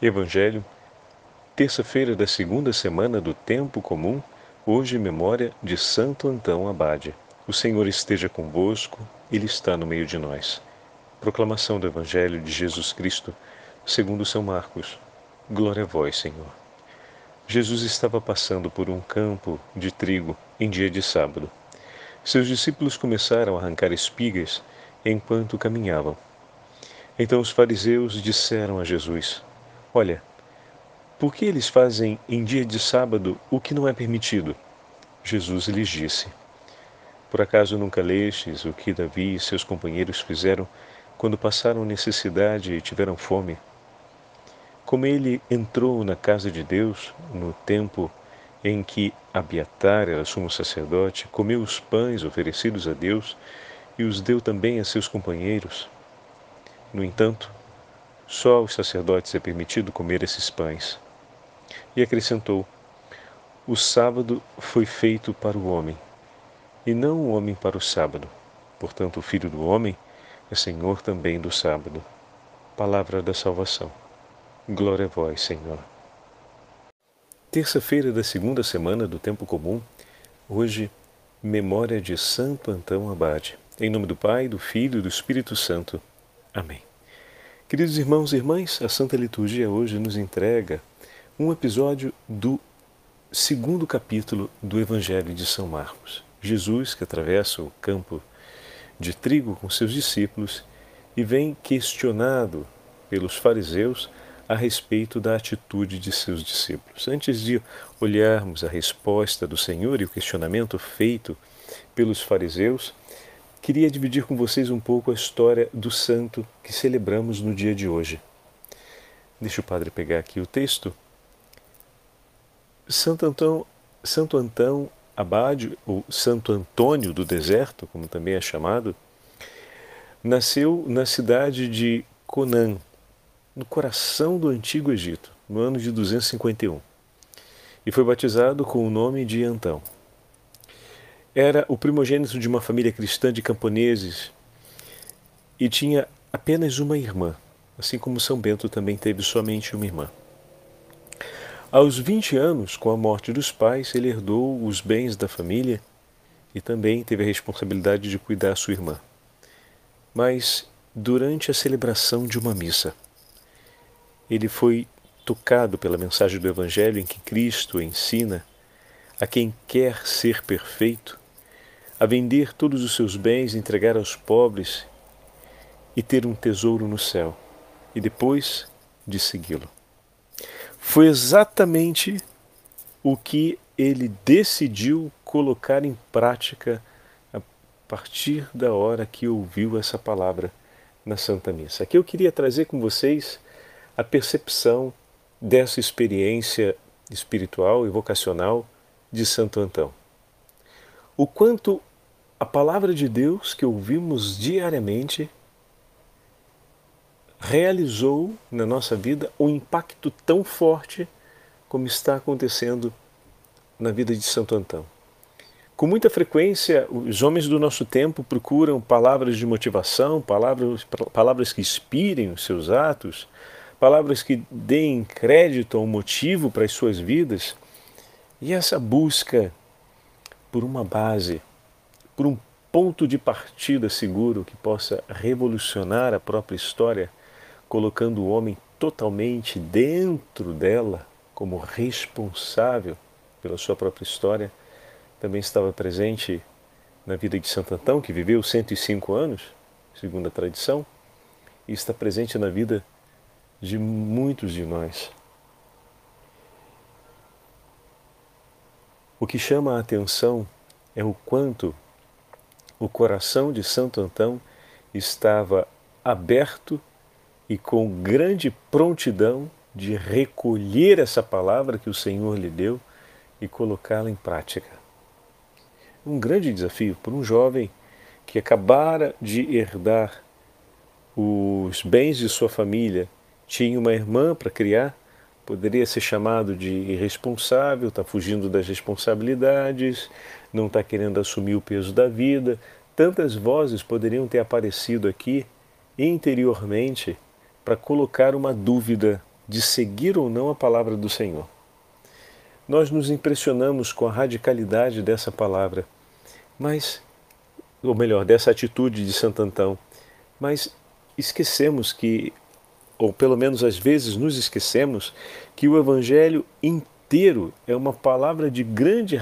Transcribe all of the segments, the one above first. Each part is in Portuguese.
Evangelho, terça-feira da segunda semana do Tempo Comum, hoje memória de Santo Antão Abade. O Senhor esteja convosco, Ele está no meio de nós. Proclamação do Evangelho de Jesus Cristo, segundo São Marcos. Glória a vós, Senhor. Jesus estava passando por um campo de trigo em dia de sábado. Seus discípulos começaram a arrancar espigas enquanto caminhavam. Então os fariseus disseram a Jesus: Olha, por que eles fazem em dia de sábado o que não é permitido? Jesus lhes disse: Por acaso nunca lestes o que Davi e seus companheiros fizeram quando passaram necessidade e tiveram fome? Como ele entrou na casa de Deus no tempo em que Abiatar era sumo sacerdote, comeu os pães oferecidos a Deus e os deu também a seus companheiros. No entanto, só aos sacerdotes é permitido comer esses pães. E acrescentou: O sábado foi feito para o homem, e não o homem para o sábado. Portanto, o Filho do homem é Senhor também do sábado. Palavra da salvação. Glória a vós, Senhor. Terça-feira da segunda semana do Tempo Comum, hoje, memória de Santo Antão Abade. Em nome do Pai, do Filho e do Espírito Santo. Amém. Queridos irmãos e irmãs, a Santa Liturgia hoje nos entrega um episódio do segundo capítulo do Evangelho de São Marcos. Jesus que atravessa o campo de trigo com seus discípulos e vem questionado pelos fariseus a respeito da atitude de seus discípulos. Antes de olharmos a resposta do Senhor e o questionamento feito pelos fariseus, queria dividir com vocês um pouco a história do santo que celebramos no dia de hoje. Deixa o padre pegar aqui o texto. Santo Antão, Santo Antão Abade, ou Santo Antônio do Deserto, como também é chamado, nasceu na cidade de Conan, no coração do antigo Egito, no ano de 251, e foi batizado com o nome de Antão. Era o primogênito de uma família cristã de camponeses e tinha apenas uma irmã, assim como São Bento também teve somente uma irmã. Aos 20 anos, com a morte dos pais, ele herdou os bens da família e também teve a responsabilidade de cuidar sua irmã. Mas, durante a celebração de uma missa, ele foi tocado pela mensagem do Evangelho em que Cristo ensina a quem quer ser perfeito a vender todos os seus bens, entregar aos pobres e ter um tesouro no céu, e depois de segui-lo. Foi exatamente o que ele decidiu colocar em prática a partir da hora que ouviu essa palavra na Santa Missa. Aqui eu queria trazer com vocês a percepção dessa experiência espiritual e vocacional de Santo Antão. O quanto a palavra de Deus que ouvimos diariamente realizou na nossa vida um impacto tão forte como está acontecendo na vida de Santo Antão. Com muita frequência, os homens do nosso tempo procuram palavras de motivação, palavras, palavras que inspirem os seus atos, palavras que deem crédito ao motivo para as suas vidas. E essa busca por uma base por um ponto de partida seguro que possa revolucionar a própria história, colocando o homem totalmente dentro dela, como responsável pela sua própria história, também estava presente na vida de Santo Antão, que viveu 105 anos, segundo a tradição, e está presente na vida de muitos de nós. O que chama a atenção é o quanto o coração de Santo Antão estava aberto e com grande prontidão de recolher essa palavra que o Senhor lhe deu e colocá-la em prática. Um grande desafio para um jovem que acabara de herdar os bens de sua família, tinha uma irmã para criar, poderia ser chamado de irresponsável, está fugindo das responsabilidades, não está querendo assumir o peso da vida. Tantas vozes poderiam ter aparecido aqui interiormente para colocar uma dúvida de seguir ou não a palavra do Senhor. Nós nos impressionamos com a radicalidade dessa palavra, mas, ou melhor, dessa atitude de Santo Antão, mas esquecemos que, ou pelo menos às vezes nos esquecemos, que o Evangelho inteiro é uma palavra de grande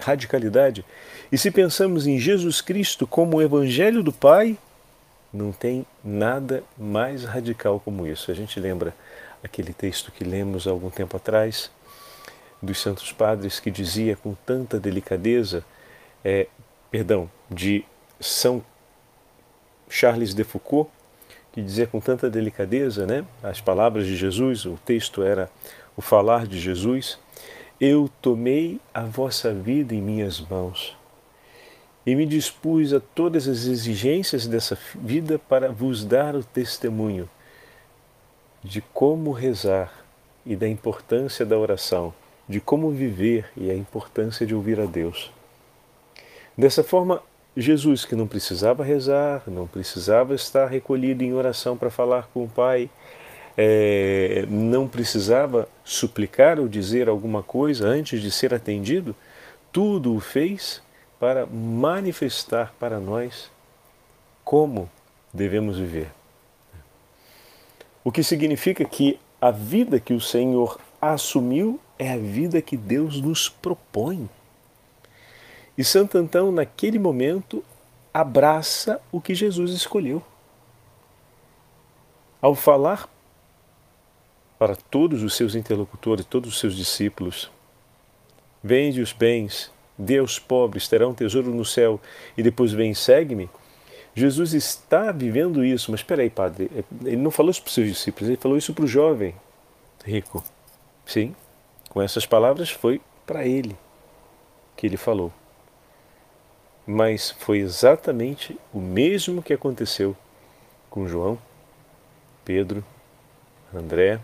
radicalidade. E se pensamos em Jesus Cristo como o Evangelho do Pai, não tem nada mais radical como isso. A gente lembra aquele texto que lemos há algum tempo atrás dos Santos Padres que dizia com tanta delicadeza, é, perdão, de São Charles de Foucault, que dizia com tanta delicadeza, né, as palavras de Jesus, o texto era o falar de Jesus, eu tomei a vossa vida em minhas mãos e me dispus a todas as exigências dessa vida para vos dar o testemunho de como rezar e da importância da oração, de como viver e a importância de ouvir a Deus. Dessa forma, Jesus, que não precisava rezar, não precisava estar recolhido em oração para falar com o Pai, é, não precisava suplicar ou dizer alguma coisa antes de ser atendido, tudo o fez para manifestar para nós como devemos viver. O que significa que a vida que o Senhor assumiu é a vida que Deus nos propõe. E Santo Antão, naquele momento, abraça o que Jesus escolheu. Ao falar para todos os seus interlocutores, todos os seus discípulos, vende os bens dê aos pobres, terá um tesouro no céu e depois vem e segue-me. Jesus está vivendo isso, mas espera aí, padre, ele não falou isso para os seus discípulos, ele falou isso para o jovem rico. Sim, com essas palavras foi para ele que ele falou. Mas foi exatamente o mesmo que aconteceu com João, Pedro, André,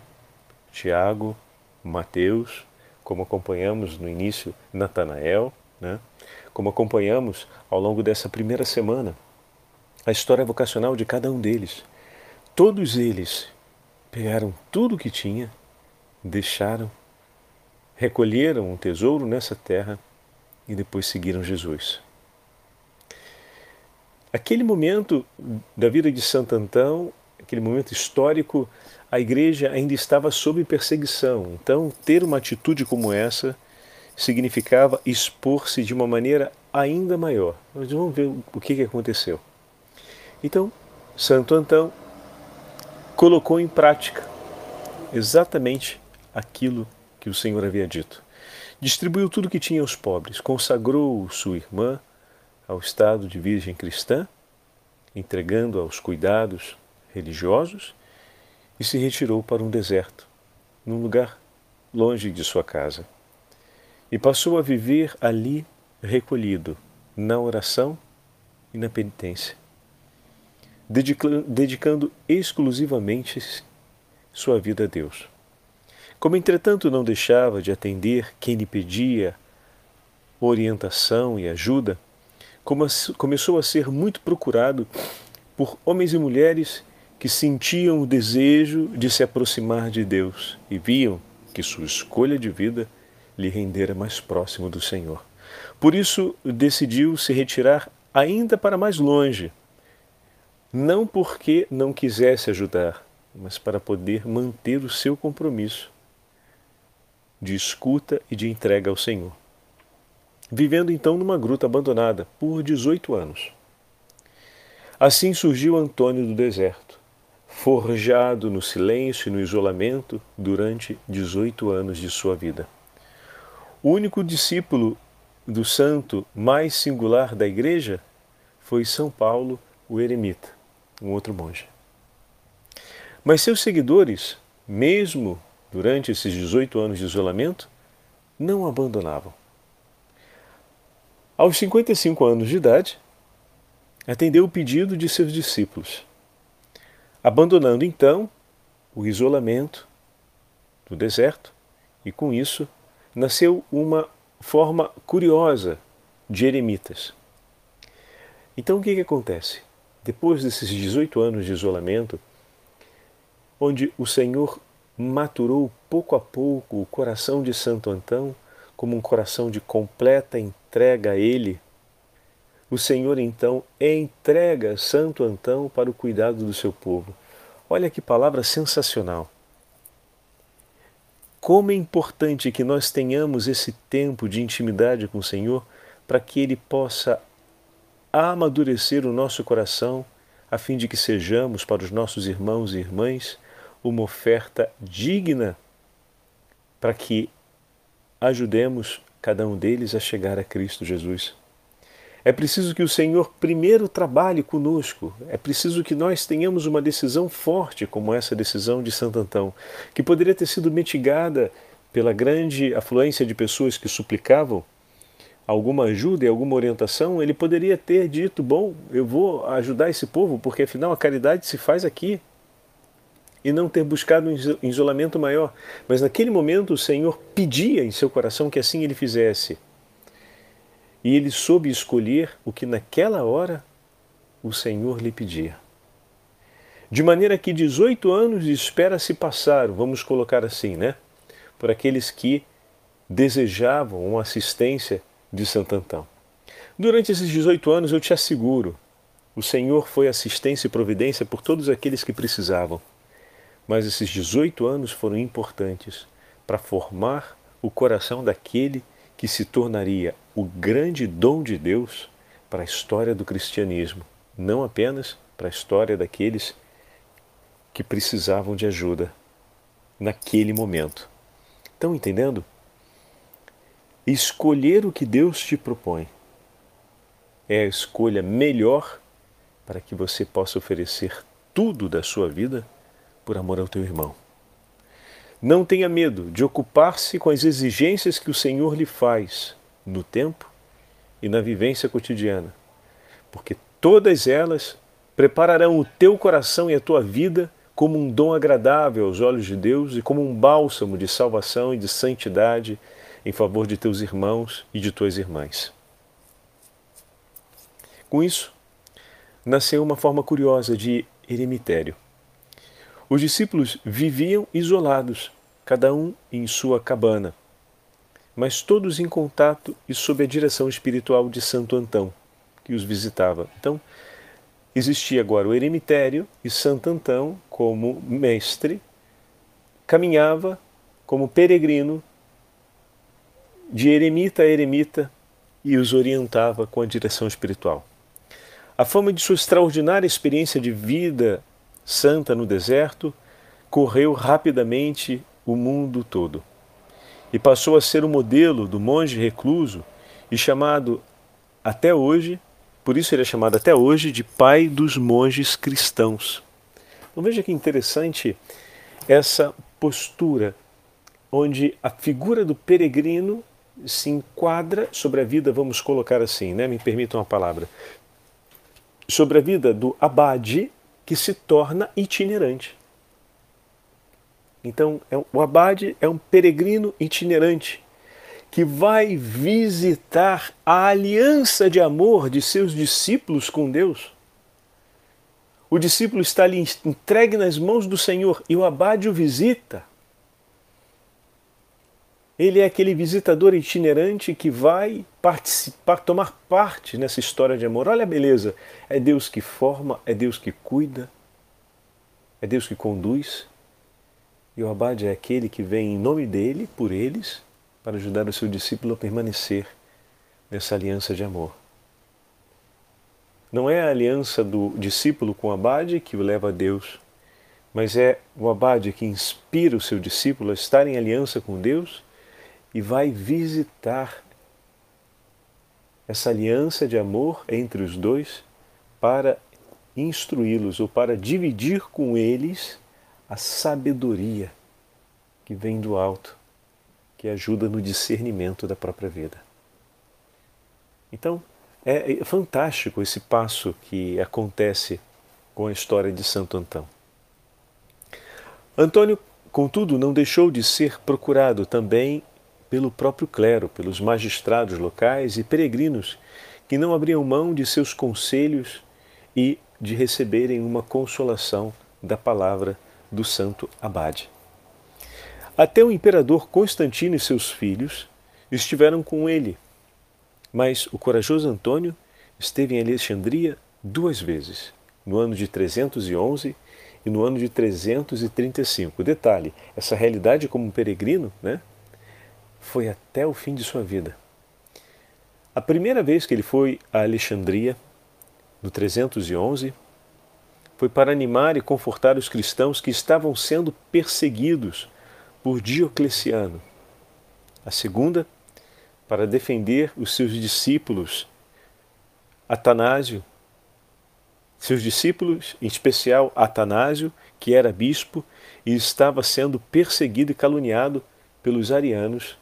Tiago, Mateus, como acompanhamos no início, Natanael, né? como acompanhamos ao longo dessa primeira semana, a história vocacional de cada um deles. Todos eles pegaram tudo o que tinha, deixaram, recolheram um tesouro nessa terra e depois seguiram Jesus. Aquele momento da vida de Santo Antão, aquele momento histórico, a igreja ainda estava sob perseguição. Então, ter uma atitude como essa significava expor-se de uma maneira ainda maior. Nós vamos ver o que aconteceu. Então, Santo Antão colocou em prática exatamente aquilo que o Senhor havia dito. Distribuiu tudo que tinha aos pobres, consagrou sua irmã ao estado de virgem cristã, entregando aos cuidados religiosos, e se retirou para um deserto, num lugar longe de sua casa e passou a viver ali recolhido na oração e na penitência, dedicando exclusivamente sua vida a Deus. Como, entretanto, não deixava de atender quem lhe pedia orientação e ajuda, começou a ser muito procurado por homens e mulheres que sentiam o desejo de se aproximar de Deus e viam que sua escolha de vida lhe rendera mais próximo do Senhor. Por isso decidiu se retirar ainda para mais longe, não porque não quisesse ajudar, mas para poder manter o seu compromisso de escuta e de entrega ao Senhor. Vivendo então numa gruta abandonada por 18 anos. Assim surgiu Antônio do deserto, forjado no silêncio e no isolamento durante 18 anos de sua vida. O único discípulo do santo mais singular da igreja foi São Paulo, o eremita, um outro monge. Mas seus seguidores, mesmo durante esses 18 anos de isolamento, não abandonavam. Aos 55 anos de idade, atendeu o pedido de seus discípulos, abandonando então o isolamento do deserto e, com isso, nasceu uma forma curiosa de eremitas. Então o que, que acontece? Depois desses 18 anos de isolamento, onde o Senhor maturou pouco a pouco o coração de Santo Antão como um coração de completa entrega a Ele, o Senhor então entrega Santo Antão para o cuidado do seu povo. Olha que palavra sensacional. Como é importante que nós tenhamos esse tempo de intimidade com o Senhor para que Ele possa amadurecer o nosso coração, a fim de que sejamos para os nossos irmãos e irmãs uma oferta digna para que ajudemos cada um deles a chegar a Cristo Jesus. É preciso que o Senhor primeiro trabalhe conosco. É preciso que nós tenhamos uma decisão forte, como essa decisão de Santo Antão, que poderia ter sido mitigada pela grande afluência de pessoas que suplicavam alguma ajuda e alguma orientação. Ele poderia ter dito: Bom, eu vou ajudar esse povo, porque afinal a caridade se faz aqui. E não ter buscado um isolamento maior. Mas naquele momento o Senhor pedia em seu coração que assim ele fizesse e ele soube escolher o que naquela hora o Senhor lhe pedia. De maneira que 18 anos de espera se passaram, vamos colocar assim, né? Por aqueles que desejavam uma assistência de Santo Antão. Durante esses 18 anos, eu te asseguro, o Senhor foi assistência e providência por todos aqueles que precisavam. Mas esses 18 anos foram importantes para formar o coração daquele que se tornaria o grande dom de Deus para a história do cristianismo, não apenas para a história daqueles que precisavam de ajuda naquele momento. Estão entendendo? Escolher o que Deus te propõe é a escolha melhor para que você possa oferecer tudo da sua vida por amor ao teu irmão. Não tenha medo de ocupar-se com as exigências que o Senhor lhe faz no tempo e na vivência cotidiana, porque todas elas prepararão o teu coração e a tua vida como um dom agradável aos olhos de Deus e como um bálsamo de salvação e de santidade em favor de teus irmãos e de tuas irmãs. Com isso, nasceu uma forma curiosa de eremitério. Os discípulos viviam isolados, cada um em sua cabana, mas todos em contato e sob a direção espiritual de Santo Antão, que os visitava. Então, existia agora o eremitério e Santo Antão, como mestre, caminhava como peregrino de eremita a eremita e os orientava com a direção espiritual. A fama de sua extraordinária experiência de vida santa no deserto, correu rapidamente o mundo todo e passou a ser o modelo do monge recluso e chamado até hoje, por isso ele é chamado até hoje de pai dos monges cristãos. Então veja que interessante essa postura onde a figura do peregrino se enquadra sobre a vida, vamos colocar assim, né? me permitam uma palavra, sobre a vida do abade que se torna itinerante. Então, é, o abade é um peregrino itinerante que vai visitar a aliança de amor de seus discípulos com Deus. O discípulo está ali entregue nas mãos do Senhor e o abade o visita. Ele é aquele visitador itinerante que vai participar, tomar parte nessa história de amor. Olha a beleza! É Deus que forma, é Deus que cuida, é Deus que conduz. E o abade é aquele que vem em nome dele, por eles, para ajudar o seu discípulo a permanecer nessa aliança de amor. Não é a aliança do discípulo com o abade que o leva a Deus, mas é o abade que inspira o seu discípulo a estar em aliança com Deus e vai visitar essa aliança de amor entre os dois para instruí-los ou para dividir com eles a sabedoria que vem do alto, que ajuda no discernimento da própria vida. Então, é fantástico esse passo que acontece com a história de Santo Antão. Antônio, contudo, não deixou de ser procurado também pelo próprio clero, pelos magistrados locais e peregrinos que não abriam mão de seus conselhos e de receberem uma consolação da palavra do santo abade. Até o imperador Constantino e seus filhos estiveram com ele, mas o corajoso Antônio esteve em Alexandria duas vezes, no ano de 311 e no ano de 335. Detalhe: essa realidade como peregrino né, foi até o fim de sua vida. A primeira vez que ele foi a Alexandria, no 311, foi para animar e confortar os cristãos que estavam sendo perseguidos por Diocleciano. A segunda, para defender os seus discípulos, Atanásio, seus discípulos, em especial Atanásio, que era bispo e estava sendo perseguido e caluniado pelos arianos,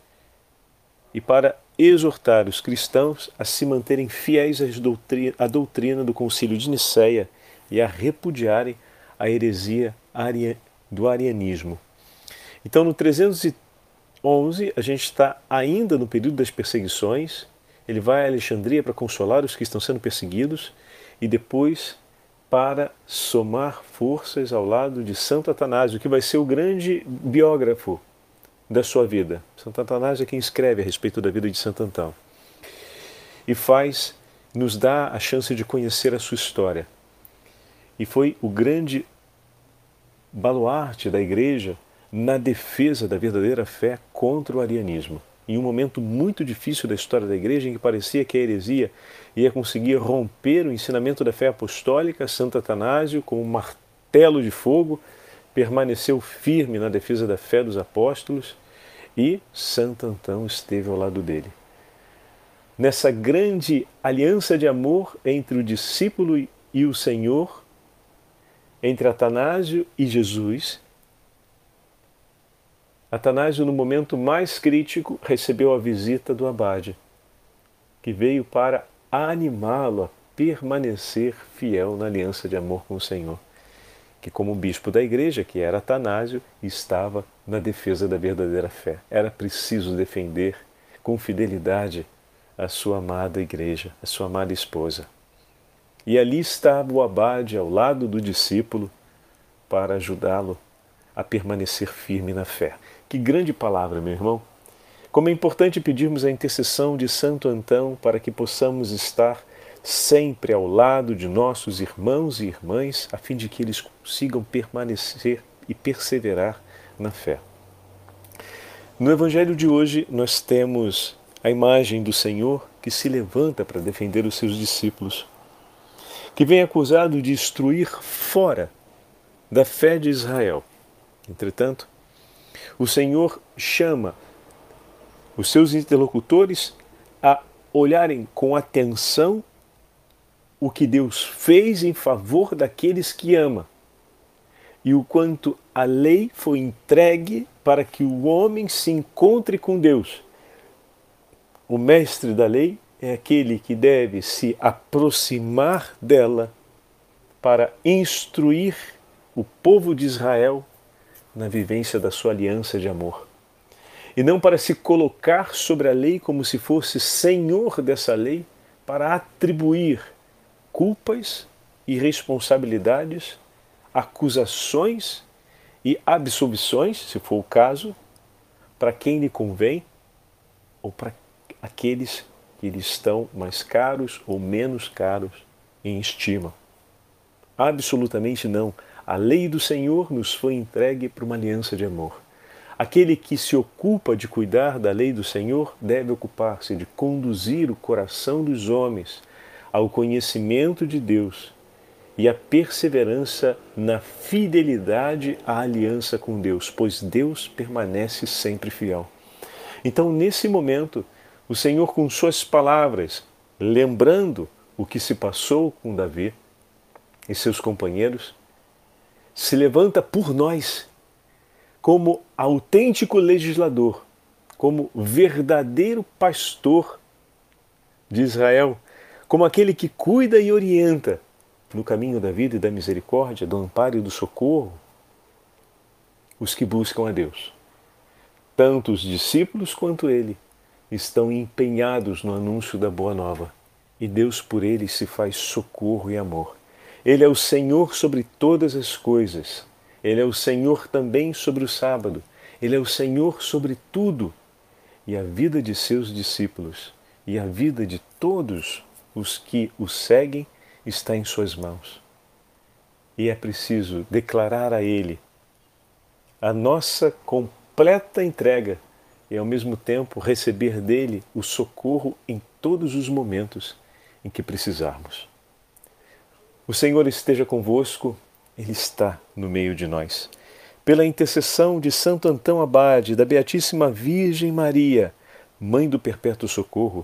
e para exortar os cristãos a se manterem fiéis à doutrina do Concílio de Nicéia e a repudiarem a heresia do arianismo. Então, no 311, a gente está ainda no período das perseguições. Ele vai a Alexandria para consolar os que estão sendo perseguidos e depois para somar forças ao lado de Santo Atanásio, que vai ser o grande biógrafo da sua vida. Santo Atanásio é quem escreve a respeito da vida de Santo Antão. E faz, nos dá a chance de conhecer a sua história. E foi o grande baluarte da igreja na defesa da verdadeira fé contra o arianismo. Em um momento muito difícil da história da igreja, em que parecia que a heresia ia conseguir romper o ensinamento da fé apostólica, Santo Atanásio, com um martelo de fogo, permaneceu firme na defesa da fé dos apóstolos e Santo Antão esteve ao lado dele. Nessa grande aliança de amor entre o discípulo e o Senhor, entre Atanásio e Jesus, Atanásio, no momento mais crítico, recebeu a visita do abade, que veio para animá-lo a permanecer fiel na aliança de amor com o Senhor, que, como bispo da igreja, que era Atanásio, estava na defesa da verdadeira fé. Era preciso defender com fidelidade a sua amada igreja, a sua amada esposa. E ali estava o abade ao lado do discípulo para ajudá-lo a permanecer firme na fé. Que grande palavra, meu irmão! Como é importante pedirmos a intercessão de Santo Antão para que possamos estar sempre ao lado de nossos irmãos e irmãs, a fim de que eles consigam permanecer e perseverar na fé. No Evangelho de hoje, nós temos a imagem do Senhor que se levanta para defender os seus discípulos, que vem acusado de destruir fora da fé de Israel. Entretanto, o Senhor chama os seus interlocutores a olharem com atenção o que Deus fez em favor daqueles que ama e o quanto a lei foi entregue para que o homem se encontre com Deus. O mestre da lei é aquele que deve se aproximar dela para instruir o povo de Israel na vivência da sua aliança de amor. E não para se colocar sobre a lei como se fosse senhor dessa lei, para atribuir culpas e responsabilidades, acusações e absolvições, se for o caso, para quem lhe convém ou para aqueles que lhe estão mais caros ou menos caros em estima. Absolutamente não. A lei do Senhor nos foi entregue para uma aliança de amor. Aquele que se ocupa de cuidar da lei do Senhor deve ocupar-se de conduzir o coração dos homens ao conhecimento de Deus e à perseverança na fidelidade à aliança com Deus, pois Deus permanece sempre fiel. Então, nesse momento, o Senhor, com suas palavras, lembrando o que se passou com Davi e seus companheiros, se levanta por nós como autêntico legislador, como verdadeiro pastor de Israel, como aquele que cuida e orienta no caminho da vida e da misericórdia, do amparo e do socorro os que buscam a Deus. Tanto os discípulos quanto ele estão empenhados no anúncio da boa nova, e Deus por eles se faz socorro e amor. Ele é o Senhor sobre todas as coisas. Ele é o Senhor também sobre o sábado. Ele é o Senhor sobre tudo e a vida de seus discípulos e a vida de todos os que o seguem está em Suas mãos. E é preciso declarar a Ele a nossa completa entrega e, ao mesmo tempo, receber dele o socorro em todos os momentos em que precisarmos. O Senhor esteja convosco, Ele está no meio de nós. Pela intercessão de Santo Antão Abade, da Beatíssima Virgem Maria, Mãe do Perpétuo Socorro,